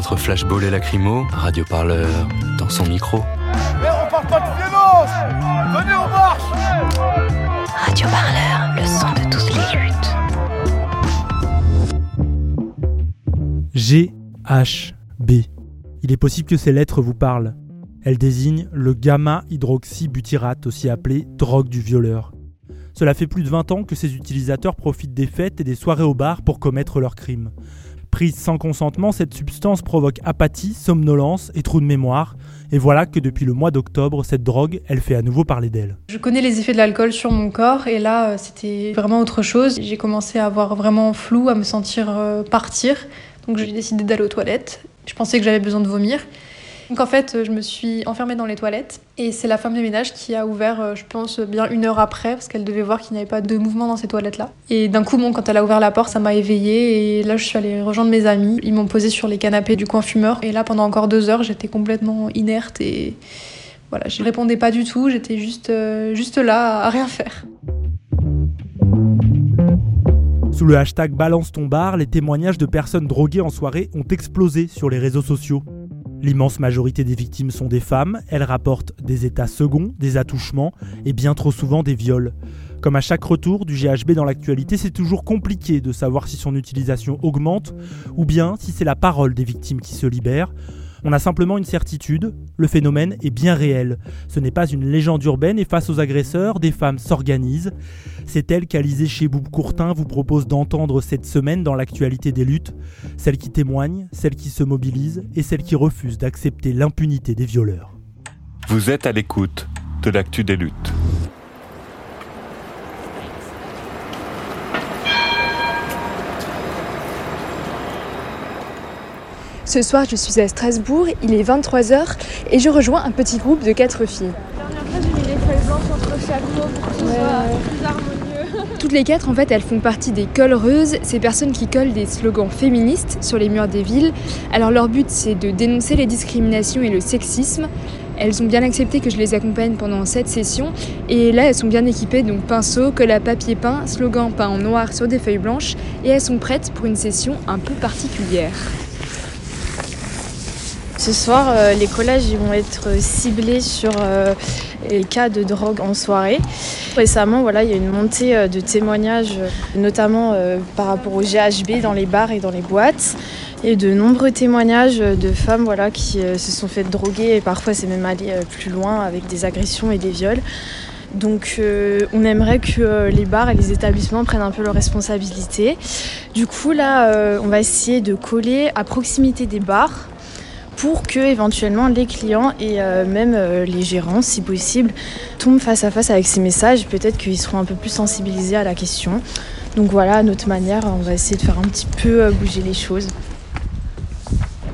Entre flashball et lacrymo, Radio Parleur dans son micro. Mais on parle pas de violence Venez, on marche Radio Parleur, le son de toutes les luttes. GHB. Il est possible que ces lettres vous parlent. Elles désignent le gamma-hydroxybutyrate, aussi appelé drogue du violeur. Cela fait plus de 20 ans que ces utilisateurs profitent des fêtes et des soirées au bar pour commettre leurs crimes. Prise sans consentement, cette substance provoque apathie, somnolence et trou de mémoire. Et voilà que depuis le mois d'octobre, cette drogue, elle fait à nouveau parler d'elle. Je connais les effets de l'alcool sur mon corps et là, euh, c'était vraiment autre chose. J'ai commencé à avoir vraiment flou, à me sentir euh, partir. Donc j'ai décidé d'aller aux toilettes. Je pensais que j'avais besoin de vomir. Donc en fait, je me suis enfermée dans les toilettes et c'est la femme de ménage qui a ouvert, euh, je pense, bien une heure après parce qu'elle devait voir qu'il n'y avait pas de mouvement dans ces toilettes-là. Et d'un coup, quand elle a ouvert la porte, ça m'a éveillée et là, je suis allée rejoindre mes amis. Ils m'ont posé sur les canapés du coin fumeur et là, pendant encore deux heures, j'étais complètement inerte et voilà, je répondais pas du tout. J'étais juste, euh, juste là à rien faire. Sous le hashtag Balance ton les témoignages de personnes droguées en soirée ont explosé sur les réseaux sociaux. L'immense majorité des victimes sont des femmes, elles rapportent des états seconds, des attouchements et bien trop souvent des viols. Comme à chaque retour du GHB dans l'actualité, c'est toujours compliqué de savoir si son utilisation augmente ou bien si c'est la parole des victimes qui se libère. On a simplement une certitude, le phénomène est bien réel. Ce n'est pas une légende urbaine et face aux agresseurs, des femmes s'organisent. C'est elle qu'Alizé chez Boub Courtin vous propose d'entendre cette semaine dans l'actualité des luttes. Celles qui témoignent, celles qui se mobilisent et celles qui refusent d'accepter l'impunité des violeurs. Vous êtes à l'écoute de l'actu des luttes. Ce soir, je suis à Strasbourg, il est 23h et je rejoins un petit groupe de quatre filles. Toutes les quatre, en fait, elles font partie des colleuses, ces personnes qui collent des slogans féministes sur les murs des villes. Alors leur but, c'est de dénoncer les discriminations et le sexisme. Elles ont bien accepté que je les accompagne pendant cette session et là elles sont bien équipées, donc pinceau, colle à papier peint, slogan peint en noir sur des feuilles blanches et elles sont prêtes pour une session un peu particulière. Ce soir, euh, les collages ils vont être ciblés sur euh, les cas de drogue en soirée. Récemment, il y a une montée euh, de témoignages, notamment par rapport au GHB dans les bars et dans les boîtes. A de nombreux témoignages de femmes qui se sont faites droguer et parfois c'est même allé plus loin avec des agressions et des viols. Donc on aimerait que les bars et les établissements prennent un peu leurs responsabilités. Du coup là, on va essayer de coller à proximité des bars pour que éventuellement les clients et euh, même euh, les gérants, si possible, tombent face à face avec ces messages. Peut-être qu'ils seront un peu plus sensibilisés à la question. Donc voilà, à notre manière, on va essayer de faire un petit peu euh, bouger les choses.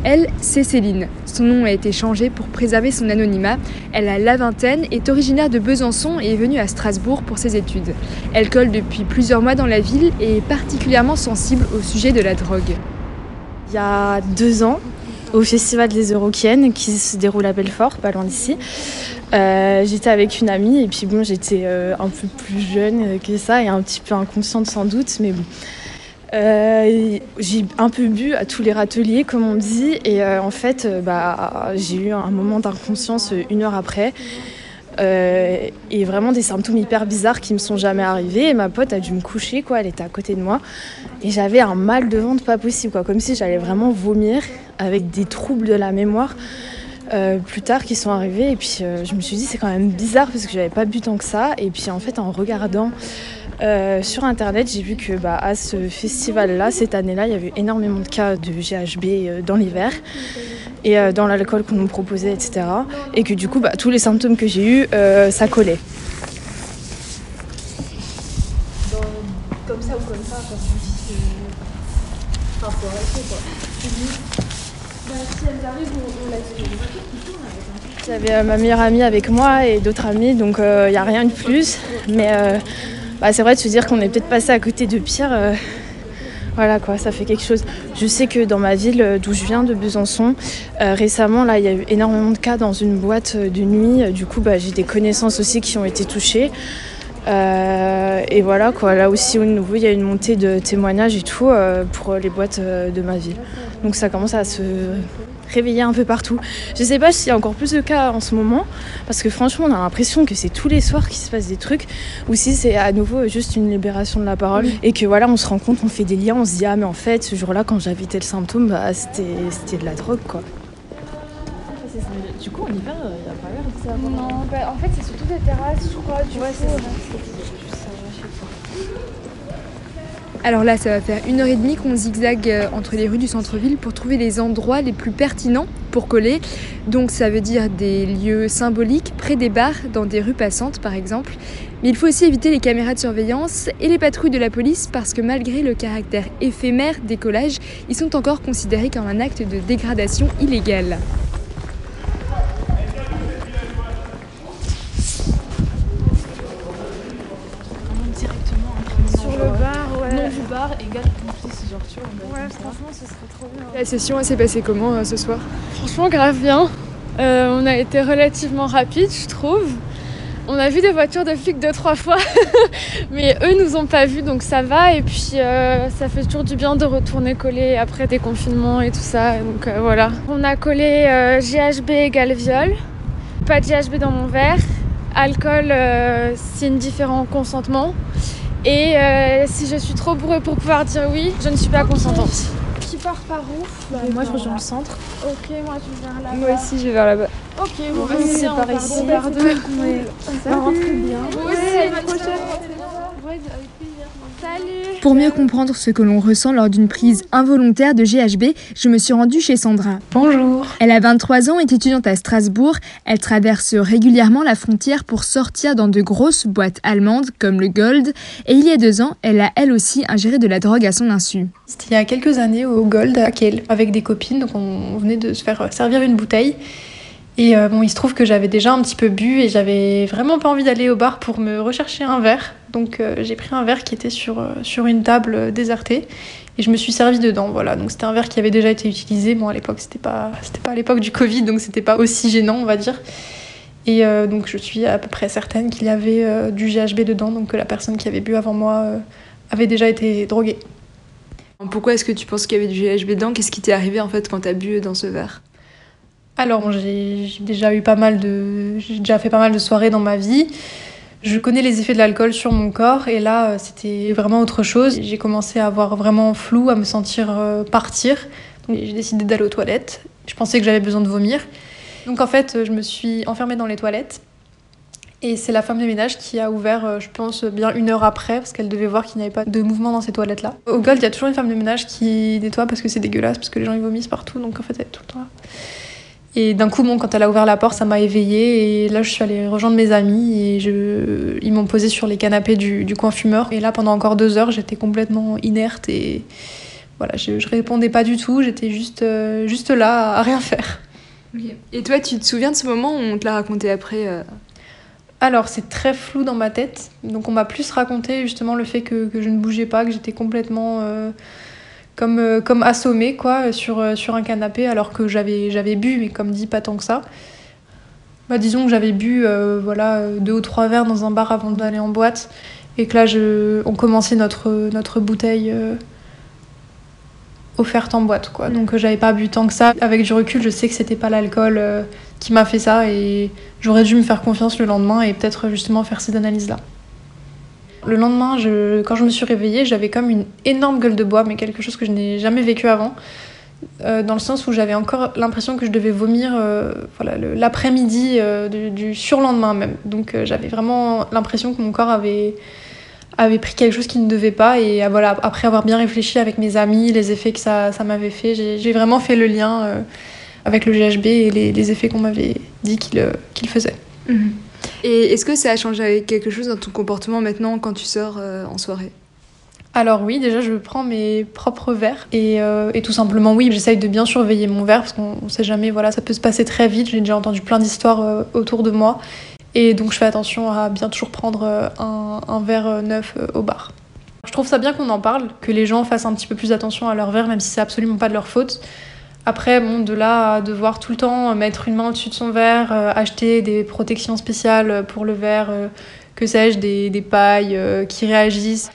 Elle, c'est Céline. Son nom a été changé pour préserver son anonymat. Elle a la vingtaine, est originaire de Besançon et est venue à Strasbourg pour ses études. Elle colle depuis plusieurs mois dans la ville et est particulièrement sensible au sujet de la drogue. Il y a deux ans, au Festival des Euroquiennes qui se déroule à Belfort, pas loin d'ici. Euh, j'étais avec une amie et puis bon, j'étais euh, un peu plus jeune que ça et un petit peu inconsciente sans doute, mais bon. Euh, j'ai un peu bu à tous les râteliers, comme on dit, et en fait, bah, j'ai eu un moment d'inconscience une heure après. Euh, et vraiment des symptômes hyper bizarres qui me sont jamais arrivés. Et ma pote a dû me coucher, quoi. Elle était à côté de moi. Et j'avais un mal de ventre pas possible, quoi. Comme si j'allais vraiment vomir avec des troubles de la mémoire. Euh, plus tard qui sont arrivés et puis euh, je me suis dit c'est quand même bizarre parce que j'avais pas bu tant que ça et puis en fait en regardant euh, sur internet j'ai vu que bah, à ce festival là cette année là il y avait énormément de cas de GHB dans l'hiver et dans l'alcool qu'on nous proposait etc et que du coup bah, tous les symptômes que j'ai eu ça collait comme ça ou comme ça quand tu dis enfin faut arrêter quoi laisse j'avais euh, ma meilleure amie avec moi et d'autres amis, donc il euh, n'y a rien de plus. Mais euh, bah, c'est vrai de se dire qu'on est peut-être passé à côté de pire. voilà quoi, ça fait quelque chose. Je sais que dans ma ville d'où je viens, de Besançon, récemment là, il y a eu énormément de cas dans une boîte de nuit. Du coup, bah, j'ai des connaissances aussi qui ont été touchées. Et voilà quoi, là aussi au nouveau, il y a une montée de témoignages et tout pour les boîtes de ma ville. Donc ça commence à se réveillé un peu partout. Je sais pas s'il y a encore plus de cas en ce moment, parce que franchement, on a l'impression que c'est tous les soirs qu'il se passe des trucs, ou si c'est à nouveau juste une libération de la parole, et que voilà, on se rend compte, on fait des liens, on se dit, ah, mais en fait, ce jour-là, quand j'avais tel symptôme, bah, c'était de la drogue, quoi. Du coup, en hiver, il n'y a pas ça. Non, bah, en fait, c'est surtout des terrasses, je crois. Du ouais, alors là, ça va faire une heure et demie qu'on zigzague euh, entre les rues du centre-ville pour trouver les endroits les plus pertinents pour coller. Donc ça veut dire des lieux symboliques près des bars, dans des rues passantes par exemple. Mais il faut aussi éviter les caméras de surveillance et les patrouilles de la police parce que malgré le caractère éphémère des collages, ils sont encore considérés comme un acte de dégradation illégale. Ouais, franchement, ce serait trop bien. La session, elle s'est passée comment euh, ce soir? Franchement, grave bien. Euh, on a été relativement rapide, je trouve. On a vu des voitures de flics deux, trois fois, mais eux nous ont pas vus, donc ça va. Et puis, euh, ça fait toujours du bien de retourner coller après des confinements et tout ça. Donc voilà. On a collé GHB égale viol. Pas de GHB dans mon verre. Alcool, signe différent consentement. Et euh, si je suis trop bourrée pour pouvoir dire oui, je ne suis pas consentante. Qui part par où bah, Moi, je rejoins le centre. Ok, moi, je vais vers là-bas. Moi aussi, je vais vers là-bas. Ok, bon, vas-y, c'est par ici. Ça va rentrer bien. Oui, c'est la prochaine. Pour mieux comprendre ce que l'on ressent lors d'une prise involontaire de GHB, je me suis rendue chez Sandra. Bonjour. Elle a 23 ans, est étudiante à Strasbourg. Elle traverse régulièrement la frontière pour sortir dans de grosses boîtes allemandes comme le Gold. Et il y a deux ans, elle a elle aussi ingéré de la drogue à son insu. C'était il y a quelques années au Gold à Kiel avec des copines. Donc on venait de se faire servir une bouteille. Et euh, bon, il se trouve que j'avais déjà un petit peu bu et j'avais vraiment pas envie d'aller au bar pour me rechercher un verre. Donc euh, j'ai pris un verre qui était sur, euh, sur une table désertée et je me suis servi dedans. Voilà, donc c'était un verre qui avait déjà été utilisé. Bon, à l'époque, c'était pas, c'était pas à l'époque du Covid, donc c'était pas aussi gênant, on va dire. Et donc je suis à peu près certaine qu'il y avait du GHB dedans, donc que la personne qui avait bu avant moi avait déjà été droguée. Pourquoi est-ce que tu penses qu'il y avait du GHB dedans? Qu'est-ce qui t'est arrivé en fait quand t'as bu dans ce verre? Alors, j'ai déjà eu pas mal de, j'ai déjà fait pas mal de soirées dans ma vie. Je connais les effets de l'alcool sur mon corps et là, euh, c'était vraiment autre chose. J'ai commencé à avoir vraiment flou, à me sentir euh, partir. J'ai décidé d'aller aux toilettes. Je pensais que j'avais besoin de vomir. Donc, en fait, je me suis enfermée dans les toilettes. Et c'est la femme de ménage qui a ouvert, euh, je pense, bien une heure après, parce qu'elle devait voir qu'il n'y avait pas de mouvement dans ces toilettes-là. Au Gold, il y a toujours une femme de ménage qui nettoie parce que c'est dégueulasse, parce que les gens ils vomissent partout, donc en fait, elle est tout le temps là. Et d'un coup, bon, quand elle a ouvert la porte, ça m'a éveillée. Et là, je suis allée rejoindre mes amis et je... ils m'ont posé sur les canapés du, du, coin fumeur. Et là, pendant encore deux heures, j'étais complètement inerte et voilà, je, je répondais pas du tout. J'étais juste, euh, juste là à rien faire. Et toi, tu te souviens de ce moment où on te l'a raconté après euh alors, c'est très flou dans ma tête. Donc, on m'a plus raconté justement le fait que, que je ne bougeais pas, que j'étais complètement. Euh, comme, euh, comme assommé quoi, sur, euh, sur un canapé alors que j'avais, j'avais bu, mais comme dit, pas tant que ça. Bah, disons que j'avais bu euh, voilà, deux ou trois verres dans un bar avant d'aller en boîte et que là je, on commençait notre, notre bouteille offerte en boîte, quoi. Donc j'avais pas bu tant que ça. Avec du recul, je sais que c'était pas l'alcool qui m'a fait ça et j'aurais dû me faire confiance le lendemain et peut-être justement faire ces analyses-là. Le lendemain, quand je me suis réveillée, j'avais comme une énorme gueule de bois, mais quelque chose que je n'ai jamais vécu avant. Euh, dans le sens où j'avais encore l'impression que je devais vomir euh, voilà, l'après-midi euh, du, surlendemain même. Donc j'avais vraiment l'impression que mon corps avait, avait pris quelque chose qui ne devait pas. Et voilà, après avoir bien réfléchi avec mes amis, les effets que ça, m'avait fait, j'ai vraiment fait le lien avec le GHB et les, effets qu'on m'avait dit qu'il qu'il faisait. Et est-ce que ça a changé quelque chose dans ton comportement maintenant quand tu sors euh, en soirée? Alors oui, déjà je prends mes propres verres et, euh, et tout simplement oui, j'essaye de bien surveiller mon verre parce qu'on ne sait jamais, voilà, ça peut se passer très vite. J'ai déjà entendu plein d'histoires euh, autour de moi et donc je fais attention à bien toujours prendre un, un verre neuf au bar. Je trouve ça bien qu'on en parle, que les gens fassent un petit peu plus attention à leur verre, même si c'est absolument pas de leur faute. Après, bon, de là à devoir tout le temps mettre une main au-dessus de son verre, euh, acheter des protections spéciales pour le verre, euh, que sais-je, des, pailles euh, qui réagissent.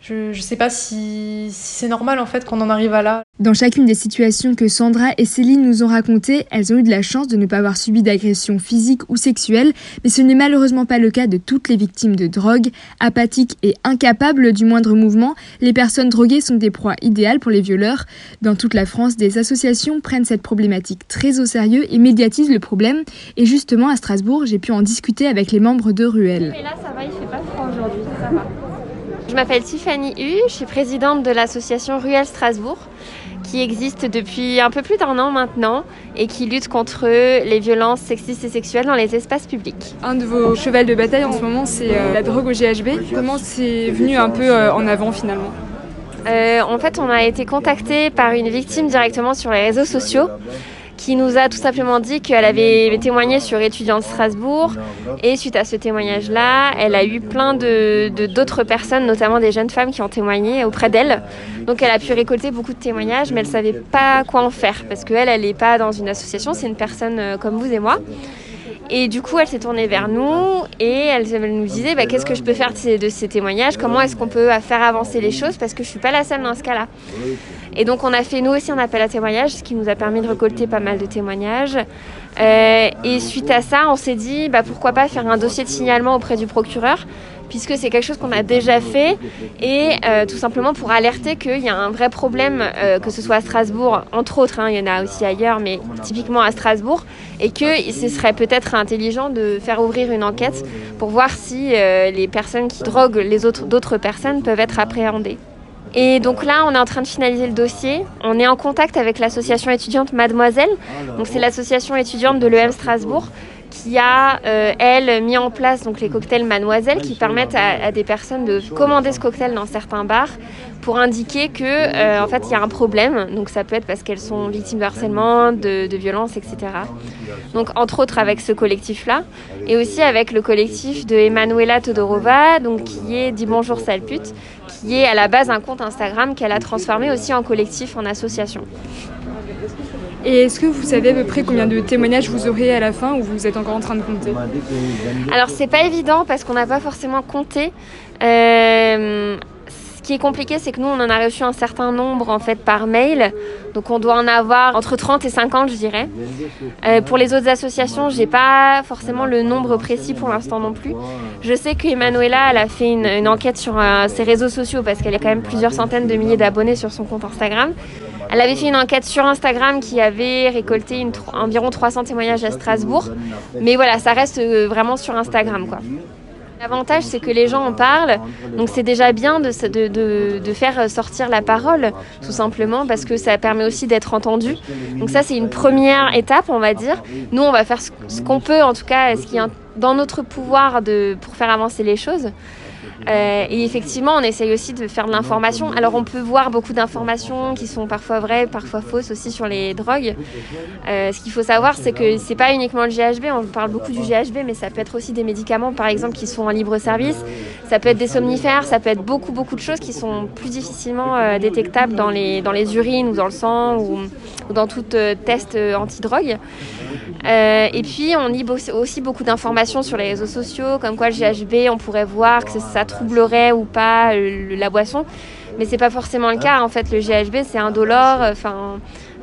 Je, je sais pas si, si c'est normal en fait qu'on en arrive à là. Dans chacune des situations que Sandra et Céline nous ont racontées, elles ont eu de la chance de ne pas avoir subi d'agression physique ou sexuelle, mais ce n'est malheureusement pas le cas de toutes les victimes de drogue. Apathiques et incapables du moindre mouvement, les personnes droguées sont des proies idéales pour les violeurs. Dans toute la France, des associations prennent cette problématique très au sérieux et médiatisent le problème. Et justement, à Strasbourg, j'ai pu en discuter avec les membres de Ruel. Mais là, ça va, il fait pas froid aujourd'hui, ça va. Je m'appelle Tiffany Hu, je suis présidente de l'association Ruelle Strasbourg, qui existe depuis un peu plus d'un an maintenant et qui lutte contre les violences sexistes et sexuelles dans les espaces publics. Un de vos chevals de bataille en ce moment, c'est euh, la drogue au GHB. Comment c'est venu un peu euh, en avant finalement? Euh, en fait, on a été contacté par une victime directement sur les réseaux sociaux qui nous a tout simplement dit qu'elle avait témoigné sur étudiants de Strasbourg et suite à ce témoignage-là, elle a eu plein de d'autres personnes, notamment des jeunes femmes qui ont témoigné auprès d'elle. Donc elle a pu récolter beaucoup de témoignages, mais elle savait pas quoi en faire parce qu'elle, elle n'est pas dans une association, c'est une personne euh, comme vous et moi. Et du coup, elle s'est tournée vers nous et elle, nous disait bah, qu'est-ce que je peux faire de ces, témoignages, comment est-ce qu'on peut faire avancer les choses? Parce que je suis pas la seule dans ce cas-là. Et donc, on a fait nous aussi un appel à témoignages, ce qui nous a permis de récolter pas mal de témoignages. Euh, et suite à ça, on s'est dit bah, pourquoi pas faire un dossier de signalement auprès du procureur? Puisque c'est quelque chose qu'on a déjà fait et euh, tout simplement pour alerter qu'il y a un vrai problème, euh, que ce soit à Strasbourg, entre autres, hein, il y en a aussi ailleurs, mais typiquement à Strasbourg, et que ce serait peut-être intelligent de faire ouvrir une enquête pour voir si euh, les personnes qui droguent les autres d'autres personnes peuvent être appréhendées. Et donc là, on est en train de finaliser le dossier. On est en contact avec l'association étudiante Mademoiselle. Donc c'est l'association étudiante de l'EM Strasbourg qui a, euh, elle, mis en place donc, les cocktails Mademoiselle qui permettent à, des personnes de commander ce cocktail dans certains bars pour indiquer que euh, en fait il y a un problème. Donc ça peut être parce qu'elles sont victimes de harcèlement, de, violence, etc. Donc entre autres avec ce collectif-là et aussi avec le collectif de Emanuela Todorova, donc qui est dit bonjour sale qui est à la base un compte Instagram qu'elle a transformé aussi en collectif, en association. Et est-ce que vous savez à peu près combien de témoignages vous aurez à la fin ou vous êtes encore en train de compter? Alors c'est pas évident parce qu'on n'a pas forcément compté. Euh, ce qui est compliqué, c'est que nous on en a reçu un certain nombre en fait par mail, donc on doit en avoir entre 30 et 50, je dirais. Euh, pour les autres associations, j'ai pas forcément le nombre précis pour l'instant non plus. Je sais que Emanuela, elle a fait une, enquête sur euh, ses réseaux sociaux parce qu'elle a quand même plusieurs centaines de milliers d'abonnés sur son compte Instagram. Elle avait fait une enquête sur Instagram qui avait récolté environ 300 témoignages à Strasbourg. Mais voilà, ça reste euh, vraiment sur Instagram, quoi. L'avantage, c'est que les gens en parlent, donc c'est déjà bien de, faire sortir la parole, tout simplement, parce que ça permet aussi d'être entendu. Donc ça, c'est une première étape, on va dire. Nous, on va faire ce, qu'on peut, en tout cas, ce qui est dans notre pouvoir pour faire avancer les choses. Euh, et effectivement, on essaye aussi de faire de l'information. Alors, on peut voir beaucoup d'informations qui sont parfois vraies, parfois fausses aussi sur les drogues. Euh, ce qu'il faut savoir, c'est que c'est pas uniquement le GHB. On parle beaucoup du GHB, mais ça peut être aussi des médicaments, par exemple, qui sont en libre service. Ça peut être des somnifères. Ça peut être beaucoup, beaucoup de choses qui sont plus difficilement euh, détectables dans les, dans les urines ou dans le sang ou, dans tout test antidrogue. Et puis, on lit aussi beaucoup d'informations sur les réseaux sociaux, comme quoi le GHB, on pourrait voir que ça troublerait ou pas euh, la boisson. Mais c'est pas forcément le cas. En fait, le GHB, c'est indolore. Enfin,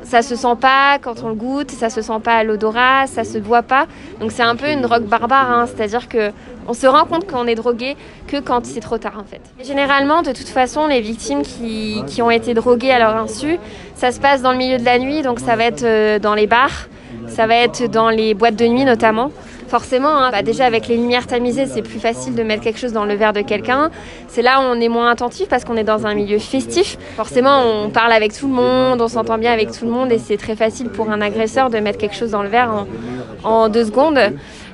ça se sent pas quand on le goûte, ça se sent pas à l'odorat, ça se voit pas. Donc c'est un peu une drogue barbare, hein. c'est-à-dire que on se rend compte qu'on est drogué que quand c'est trop tard en fait. Généralement, de toute façon, les victimes qui, qui, ont été droguées à leur insu, ça se passe dans le milieu de la nuit, donc ça va être euh, dans les bars, ça va être dans les boîtes de nuit notamment forcément, hein, bah déjà avec les lumières tamisées, c'est plus facile de mettre quelque chose dans le verre de quelqu'un. C'est là où on est moins attentif parce qu'on est dans un milieu festif. Forcément, on parle avec tout le monde, on s'entend bien avec tout le monde et c'est très facile pour un agresseur de mettre quelque chose dans le verre en, deux secondes.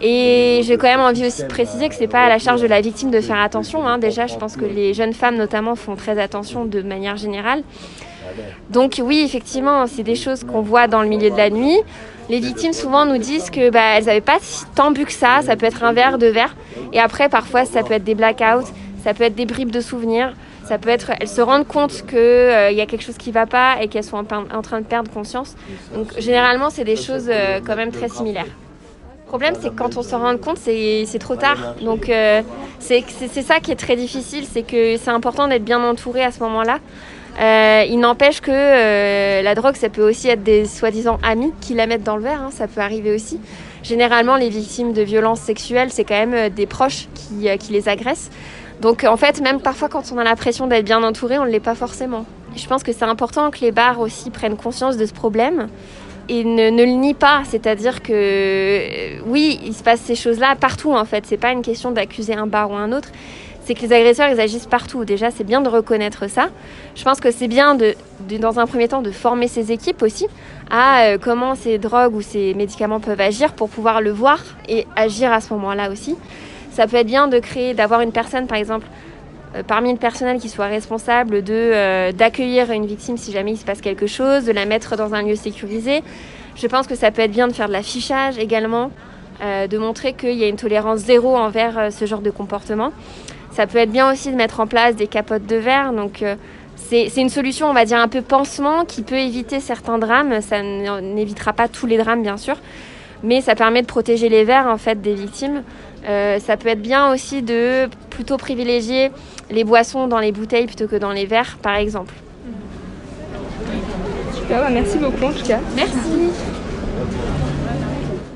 Et j'ai quand même envie aussi de préciser que c'est pas à la charge de la victime de faire attention. Hein. Déjà, je pense que les jeunes femmes notamment font très attention de manière générale. Donc oui, effectivement, c'est des choses qu'on voit dans le milieu de la nuit. Les victimes souvent nous disent que bah, elles n'avaient pas tant bu que ça. Ça peut être un verre, deux verres. Et après, parfois, ça peut être des blackouts, ça peut être des bribes de souvenirs. Ça peut être, elles se rendent compte qu'il euh, y a quelque chose qui ne va pas et qu'elles sont en, train de perdre conscience. Donc généralement, c'est des choses euh, quand même très similaires. Le problème, c'est que quand on se rend compte, c'est trop tard. Donc euh, c'est ça qui est très difficile, c'est que c'est important d'être bien entouré à ce moment-là. Euh, il n'empêche que euh, la drogue, ça peut aussi être des soi-disant amis qui la mettent dans le verre, hein, ça peut arriver aussi. Généralement, les victimes de violences sexuelles, c'est quand même euh, des proches qui, qui, les agressent. Donc en fait, même parfois quand on a l'impression d'être bien entouré, on ne l'est pas forcément. Je pense que c'est important que les bars aussi prennent conscience de ce problème et ne, le nient pas. C'est-à-dire que oui, il se passe ces choses-là partout en fait. C'est pas une question d'accuser un bar ou un autre c'est que les agresseurs, ils agissent partout. Déjà, c'est bien de reconnaître ça. Je pense que c'est bien, de, dans un premier temps, de former ces équipes aussi à euh, comment ces drogues ou ces médicaments peuvent agir pour pouvoir le voir et agir à ce moment-là aussi. Ça peut être bien de créer, d'avoir une personne, par exemple, euh, parmi le personnel qui soit responsable de euh, d'accueillir une victime si jamais il se passe quelque chose, de la mettre dans un lieu sécurisé. Je pense que ça peut être bien de faire de l'affichage également, de montrer qu'il y a une tolérance zéro envers ce genre de comportement. Ça peut être bien aussi de mettre en place des capotes de verre. Donc, euh, c'est une solution, on va dire, un peu pansement qui peut éviter certains drames. Ça n'évitera pas tous les drames, bien sûr. Mais ça permet de protéger les verres, en fait, des victimes. Euh, ça peut être bien aussi de plutôt privilégier les boissons dans les bouteilles plutôt que dans les verres, par exemple. Super, bah, merci beaucoup en tout cas. Merci.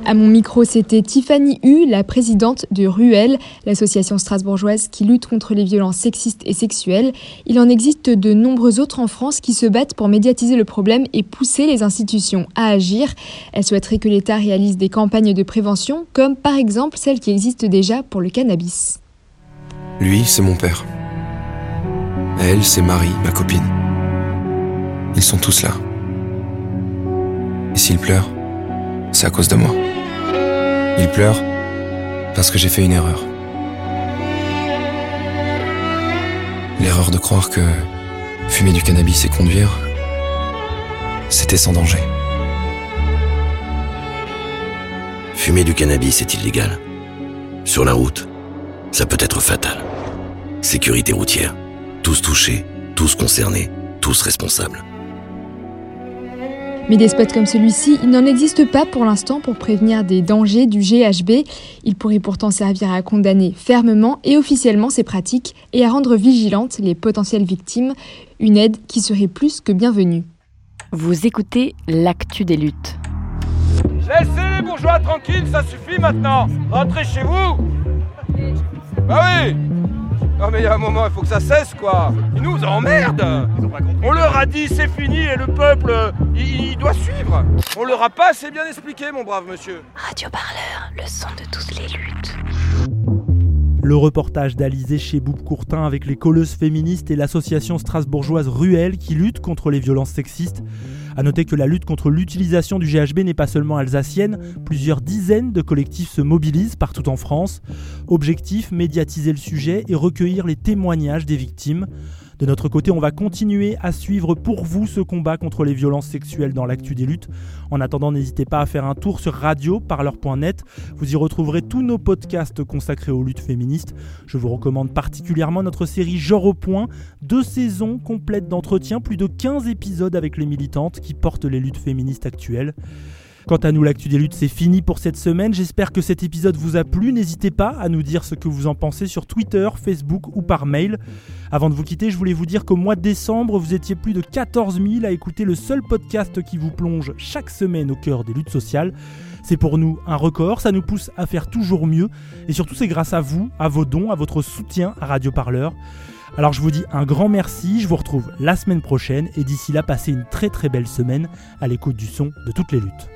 À mon micro, c'était Tiffany Hu, la présidente de RUEL, l'association strasbourgeoise qui lutte contre les violences sexistes et sexuelles. Il en existe de nombreux autres en France qui se battent pour médiatiser le problème et pousser les institutions à agir. Elle souhaiterait que l'État réalise des campagnes de prévention, comme par exemple celle qui existe déjà pour le cannabis. Lui, c'est mon père. Elle, c'est Marie, ma copine. Ils sont tous là. Et s'ils pleurent, c'est à cause de moi. Il pleure parce que j'ai fait une erreur. L'erreur de croire que fumer du cannabis et conduire, c'était sans danger. Fumer du cannabis est illégal. Sur la route, ça peut être fatal. Sécurité routière. Tous touchés, tous concernés, tous responsables. Mais des spots comme celui-ci, il n'en existe pas pour l'instant pour prévenir des dangers du GHB. Il pourrait pourtant servir à condamner fermement et officiellement ces pratiques et à rendre vigilantes les potentielles victimes, une aide qui serait plus que bienvenue. Vous écoutez l'actu des luttes. Laissez les bourgeois tranquilles, ça suffit maintenant. Rentrez chez vous. Bah oui non mais il y a un moment, il faut que ça cesse quoi. Ils nous emmerdent. On leur a dit c'est fini et le peuple, il, doit suivre. On leur a pas assez bien expliqué mon brave monsieur. Radio Parleur, le son de toutes les luttes. Le reportage d'Alizé chez Boub Courtin avec les colleuses féministes et l'association strasbourgeoise Ruelle qui lutte contre les violences sexistes. A noter que la lutte contre l'utilisation du GHB n'est pas seulement alsacienne, plusieurs dizaines de collectifs se mobilisent partout en France. Objectif, médiatiser le sujet et recueillir les témoignages des victimes. De notre côté, on va continuer à suivre pour vous ce combat contre les violences sexuelles dans l'actu des luttes. En attendant, n'hésitez pas à faire un tour sur radioparleur.net. Vous y retrouverez tous nos podcasts consacrés aux luttes féministes. Je vous recommande particulièrement notre série Genre au point, deux saisons complètes d'entretiens, plus de 15 épisodes avec les militantes qui portent les luttes féministes actuelles. Quant à nous, l'actu des luttes, c'est fini pour cette semaine. J'espère que cet épisode vous a plu. N'hésitez pas à nous dire ce que vous en pensez sur Twitter, Facebook ou par mail. Avant de vous quitter, je voulais vous dire qu'au mois de décembre, vous étiez plus de 14 000 à écouter le seul podcast qui vous plonge chaque semaine au cœur des luttes sociales. C'est pour nous un record, ça nous pousse à faire toujours mieux. Et surtout, c'est grâce à vous, à vos dons, à votre soutien à Radio Parleur. Alors je vous dis un grand merci, je vous retrouve la semaine prochaine et d'ici là, passez une très très belle semaine à l'écoute du son de toutes les luttes.